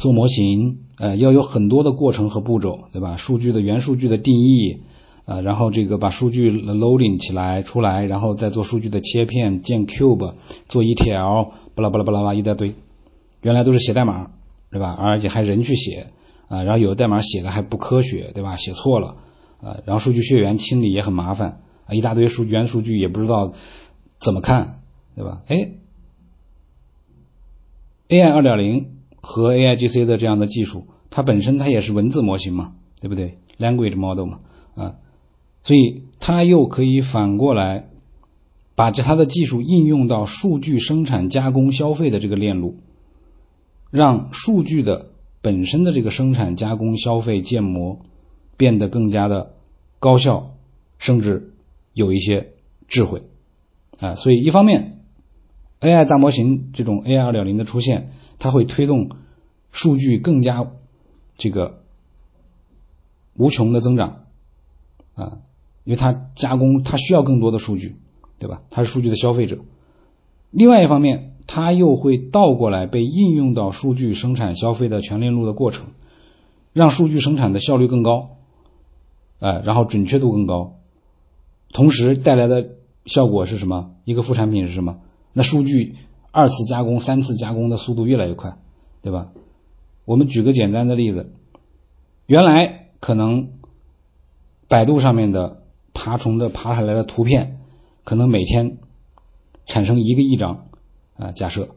做模型。呃，要有很多的过程和步骤，对吧？数据的原数据的定义，呃，然后这个把数据 loading 起来出来，然后再做数据的切片，建 cube，做 ETL，巴拉巴拉巴拉拉一大堆。原来都是写代码，对吧？而且还人去写，啊，然后有的代码写的还不科学，对吧？写错了，啊，然后数据血缘清理也很麻烦，啊，一大堆数据原数据也不知道怎么看，对吧？哎，AI 二点零。和 AIGC 的这样的技术，它本身它也是文字模型嘛，对不对？Language model 嘛，啊，所以它又可以反过来把这它的技术应用到数据生产、加工、消费的这个链路，让数据的本身的这个生产、加工、消费、建模变得更加的高效，甚至有一些智慧啊。所以一方面，AI 大模型这种 AI 二点零的出现。它会推动数据更加这个无穷的增长啊，因为它加工它需要更多的数据，对吧？它是数据的消费者。另外一方面，它又会倒过来被应用到数据生产消费的全链路的过程，让数据生产的效率更高，哎，然后准确度更高，同时带来的效果是什么？一个副产品是什么？那数据。二次加工、三次加工的速度越来越快，对吧？我们举个简单的例子，原来可能百度上面的爬虫的爬下来的图片，可能每天产生一个亿张啊，假设，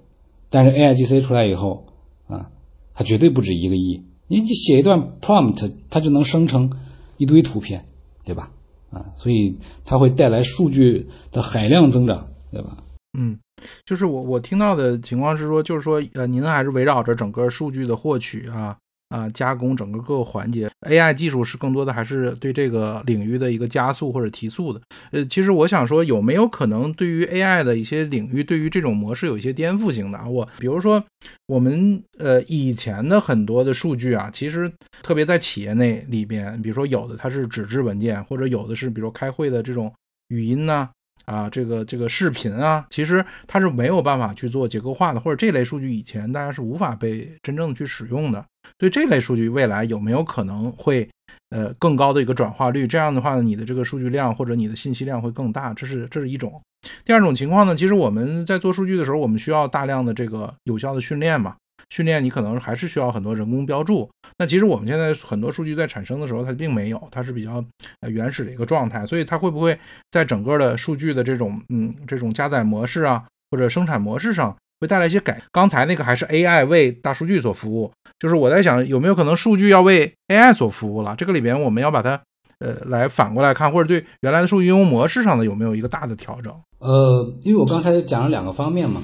但是 AIGC 出来以后啊，它绝对不止一个亿。你写一段 prompt，它就能生成一堆图片，对吧？啊，所以它会带来数据的海量增长，对吧？嗯。就是我我听到的情况是说，就是说，呃，您还是围绕着整个数据的获取啊啊加工整个各个环节，AI 技术是更多的还是对这个领域的一个加速或者提速的。呃，其实我想说，有没有可能对于 AI 的一些领域，对于这种模式有一些颠覆性的啊？我比如说，我们呃以前的很多的数据啊，其实特别在企业内里边，比如说有的它是纸质文件，或者有的是比如开会的这种语音呢。啊，啊这个这个视频啊，其实它是没有办法去做结构化的，或者这类数据以前大家是无法被真正的去使用的。所以这类数据未来有没有可能会呃更高的一个转化率？这样的话呢，你的这个数据量或者你的信息量会更大。这是这是一种。第二种情况呢，其实我们在做数据的时候，我们需要大量的这个有效的训练嘛。训练你可能还是需要很多人工标注。那其实我们现在很多数据在产生的时候，它并没有，它是比较原始的一个状态。所以它会不会在整个的数据的这种嗯这种加载模式啊或者生产模式上会带来一些改？刚才那个还是 AI 为大数据所服务，就是我在想有没有可能数据要为 AI 所服务了？这个里边我们要把它呃，来反过来看，或者对原来的数据应用模式上的有没有一个大的调整？呃，因为我刚才讲了两个方面嘛，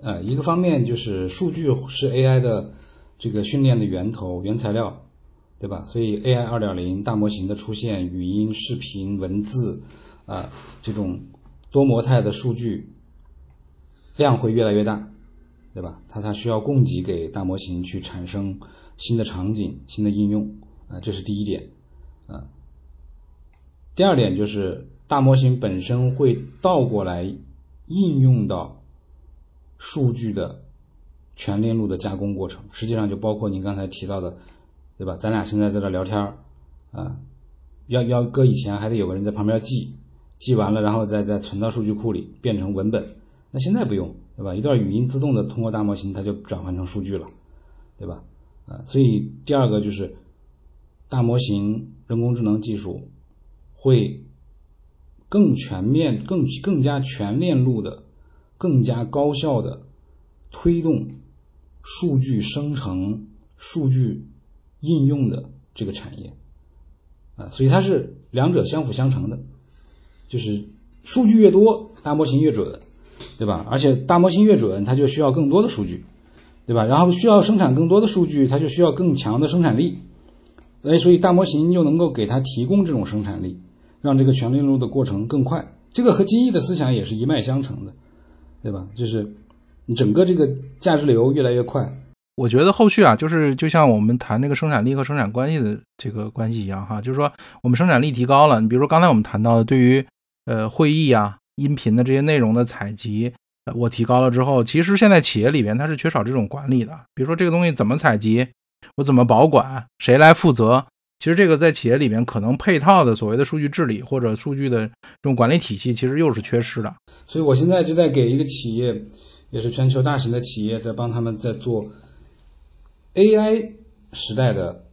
呃，一个方面就是数据是 AI 的这个训练的源头、原材料，对吧？所以 AI 二点零大模型的出现，语音、视频、文字啊这种多模态的数据量会越来越大，对吧？它它需要供给给大模型去产生新的场景、新的应用啊，这是第一点啊。第二点就是大模型本身会倒过来应用到数据的全链路的加工过程，实际上就包括您刚才提到的，对吧？咱俩现在在这聊天儿啊，要要搁以前还得有个人在旁边记，记完了然后再再存到数据库里变成文本，那现在不用，对吧？一段语音自动的通过大模型它就转换成数据了，对吧？啊，所以第二个就是大模型人工智能技术。会更全面、更更加全链路的、更加高效的推动数据生成、数据应用的这个产业啊，所以它是两者相辅相成的，就是数据越多，大模型越准，对吧？而且大模型越准，它就需要更多的数据，对吧？然后需要生产更多的数据，它就需要更强的生产力，哎，所以大模型又能够给它提供这种生产力。让这个全链路的过程更快，这个和金翼的思想也是一脉相承的，对吧？就是整个这个价值流越来越快。我觉得后续啊，就是就像我们谈那个生产力和生产关系的这个关系一样哈，就是说我们生产力提高了，你比如说刚才我们谈到的，对于呃会议啊、音频的这些内容的采集，我提高了之后，其实现在企业里边它是缺少这种管理的，比如说这个东西怎么采集，我怎么保管，谁来负责？其实这个在企业里面可能配套的所谓的数据治理或者数据的这种管理体系，其实又是缺失的。所以我现在就在给一个企业，也是全球大型的企业，在帮他们在做 AI 时代的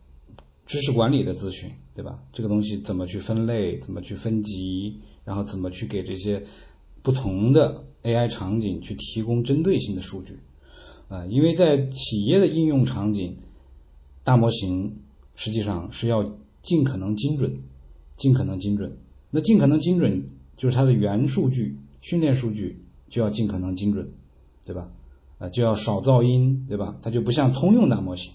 知识管理的咨询，对吧？这个东西怎么去分类，怎么去分级，然后怎么去给这些不同的 AI 场景去提供针对性的数据啊？因为在企业的应用场景，大模型。实际上是要尽可能精准，尽可能精准。那尽可能精准就是它的原数据、训练数据就要尽可能精准，对吧？啊，就要少噪音，对吧？它就不像通用大模型。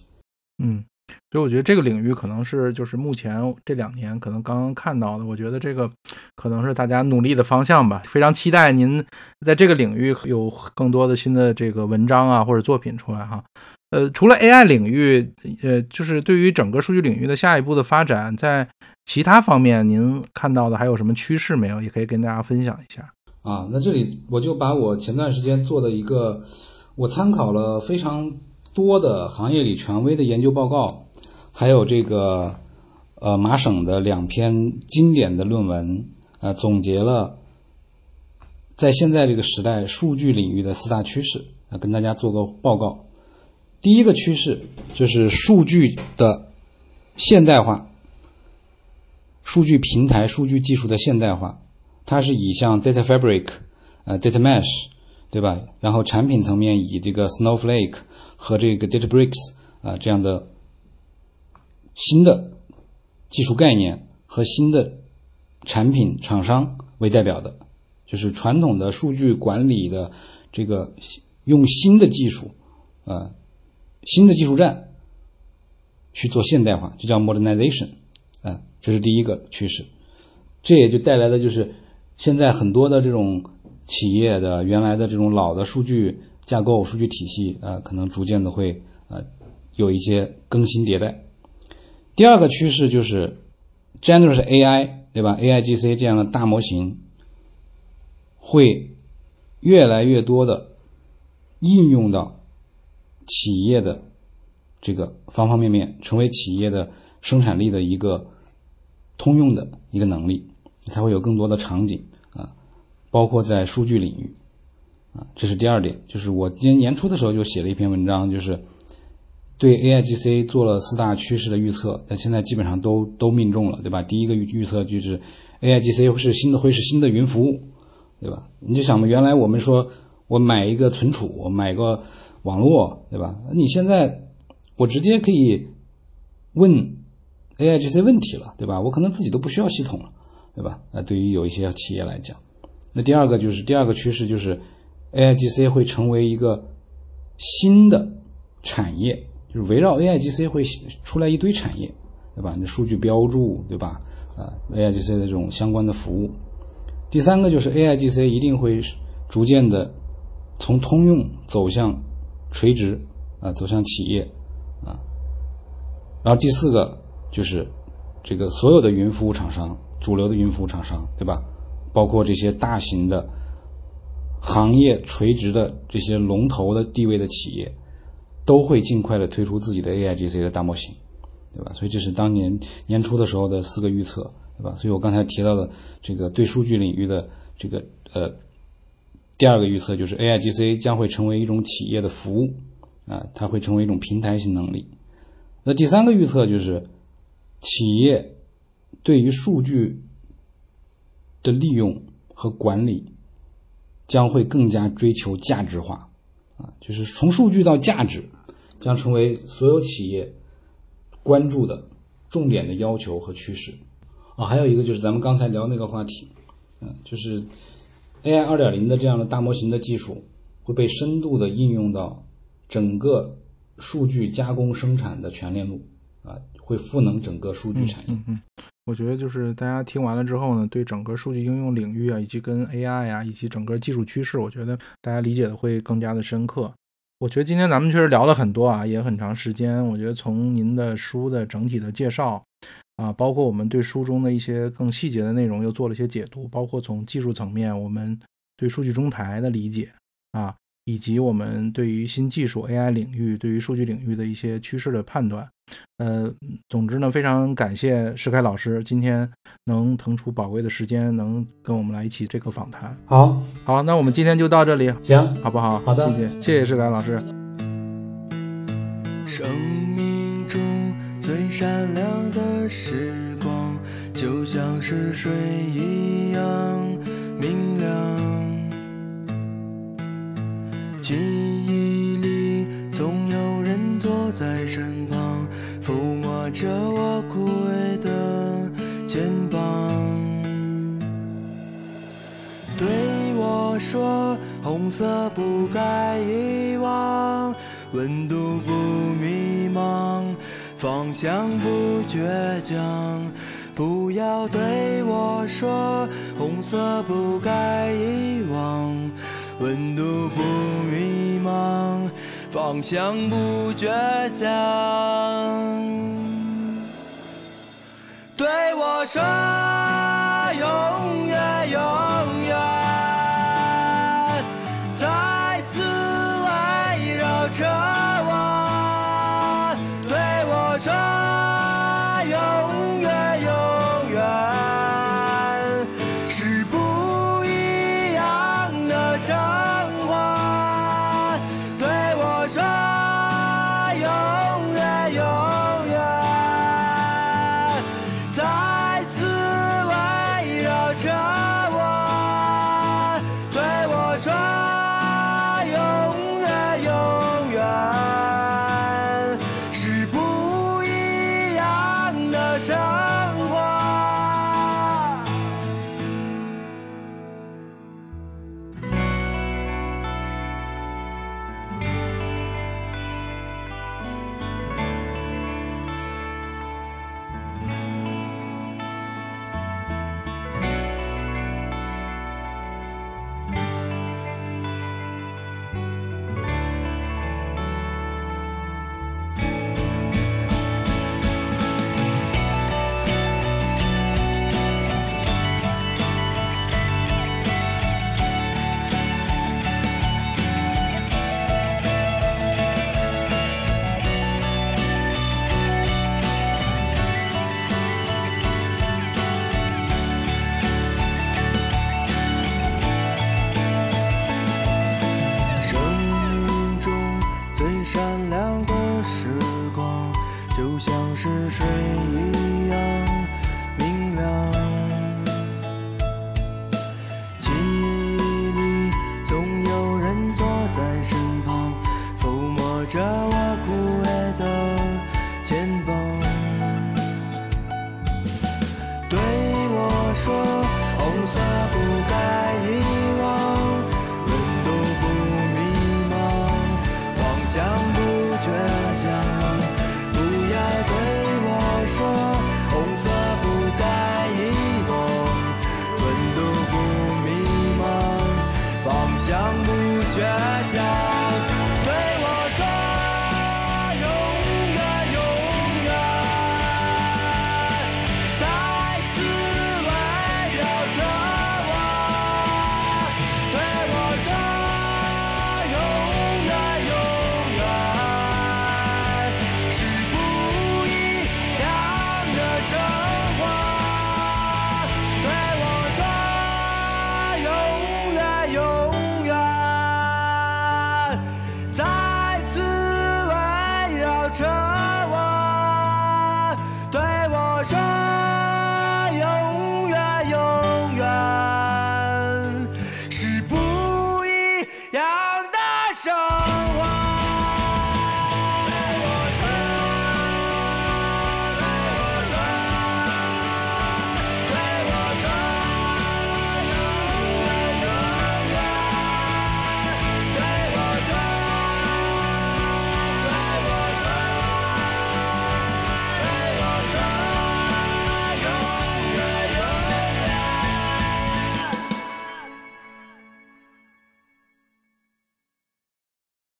嗯，所以我觉得这个领域可能是就是目前这两年可能刚刚看到的，我觉得这个可能是大家努力的方向吧。非常期待您在这个领域有更多的新的这个文章啊或者作品出来哈。呃，除了 AI 领域，呃，就是对于整个数据领域的下一步的发展，在其他方面您看到的还有什么趋势没有？也可以跟大家分享一下。啊，那这里我就把我前段时间做的一个，我参考了非常多的行业里权威的研究报告，还有这个呃麻省的两篇经典的论文，呃，总结了在现在这个时代数据领域的四大趋势，啊，跟大家做个报告。第一个趋势就是数据的现代化，数据平台、数据技术的现代化，它是以像 Data Fabric、呃 Data Mesh，对吧？然后产品层面以这个 Snowflake 和这个 DataBricks 啊这样的新的技术概念和新的产品厂商为代表的，就是传统的数据管理的这个用新的技术啊。新的技术站去做现代化，就叫 modernization，啊，这是第一个趋势。这也就带来的就是现在很多的这种企业的原来的这种老的数据架构、数据体系啊，可能逐渐的会啊有一些更新迭代。第二个趋势就是 generative AI，对吧？AIGC 这样的大模型会越来越多的应用到。企业的这个方方面面，成为企业的生产力的一个通用的一个能力，它会有更多的场景啊，包括在数据领域啊，这是第二点。就是我今年年初的时候就写了一篇文章，就是对 AIGC 做了四大趋势的预测，但现在基本上都都命中了，对吧？第一个预预测就是 AIGC 是新的会是新的云服务，对吧？你就想嘛，原来我们说我买一个存储，我买个。网络对吧？你现在我直接可以问 AIGC 问题了，对吧？我可能自己都不需要系统了，对吧？那对于有一些企业来讲，那第二个就是第二个趋势就是 AIGC 会成为一个新的产业，就是围绕 AIGC 会出来一堆产业，对吧？你数据标注，对吧？啊，AIGC 的这种相关的服务。第三个就是 AIGC 一定会逐渐的从通用走向垂直啊，走向企业啊。然后第四个就是这个所有的云服务厂商，主流的云服务厂商，对吧？包括这些大型的行业垂直的这些龙头的地位的企业，都会尽快的推出自己的 AIGC 的大模型，对吧？所以这是当年年初的时候的四个预测。对吧？所以我刚才提到的这个对数据领域的这个呃第二个预测就是 AIGC 将会成为一种企业的服务啊，它会成为一种平台型能力。那第三个预测就是企业对于数据的利用和管理将会更加追求价值化啊，就是从数据到价值将成为所有企业关注的重点的要求和趋势。啊，还有一个就是咱们刚才聊那个话题，嗯，就是 AI 二点零的这样的大模型的技术会被深度的应用到整个数据加工生产的全链路啊，会赋能整个数据产业。嗯嗯，我觉得就是大家听完了之后呢，对整个数据应用领域啊，以及跟 AI 啊，以及整个技术趋势，我觉得大家理解的会更加的深刻。我觉得今天咱们确实聊了很多啊，也很长时间。我觉得从您的书的整体的介绍。啊，包括我们对书中的一些更细节的内容又做了一些解读，包括从技术层面我们对数据中台的理解啊，以及我们对于新技术 AI 领域、对于数据领域的一些趋势的判断。呃，总之呢，非常感谢石凯老师今天能腾出宝贵的时间，能跟我们来一起这个访谈。好，好，那我们今天就到这里，行，好不好？好的，谢谢，谢谢石凯老师。最闪亮的时光，就像是水一样明亮。记忆里总有人坐在身旁，抚摸着我枯萎的肩膀，对我说：红色不该遗忘，温度不迷茫。方向不倔强，不要对我说红色不该遗忘，温度不迷茫，方向不倔强，对我说永远永远在着我。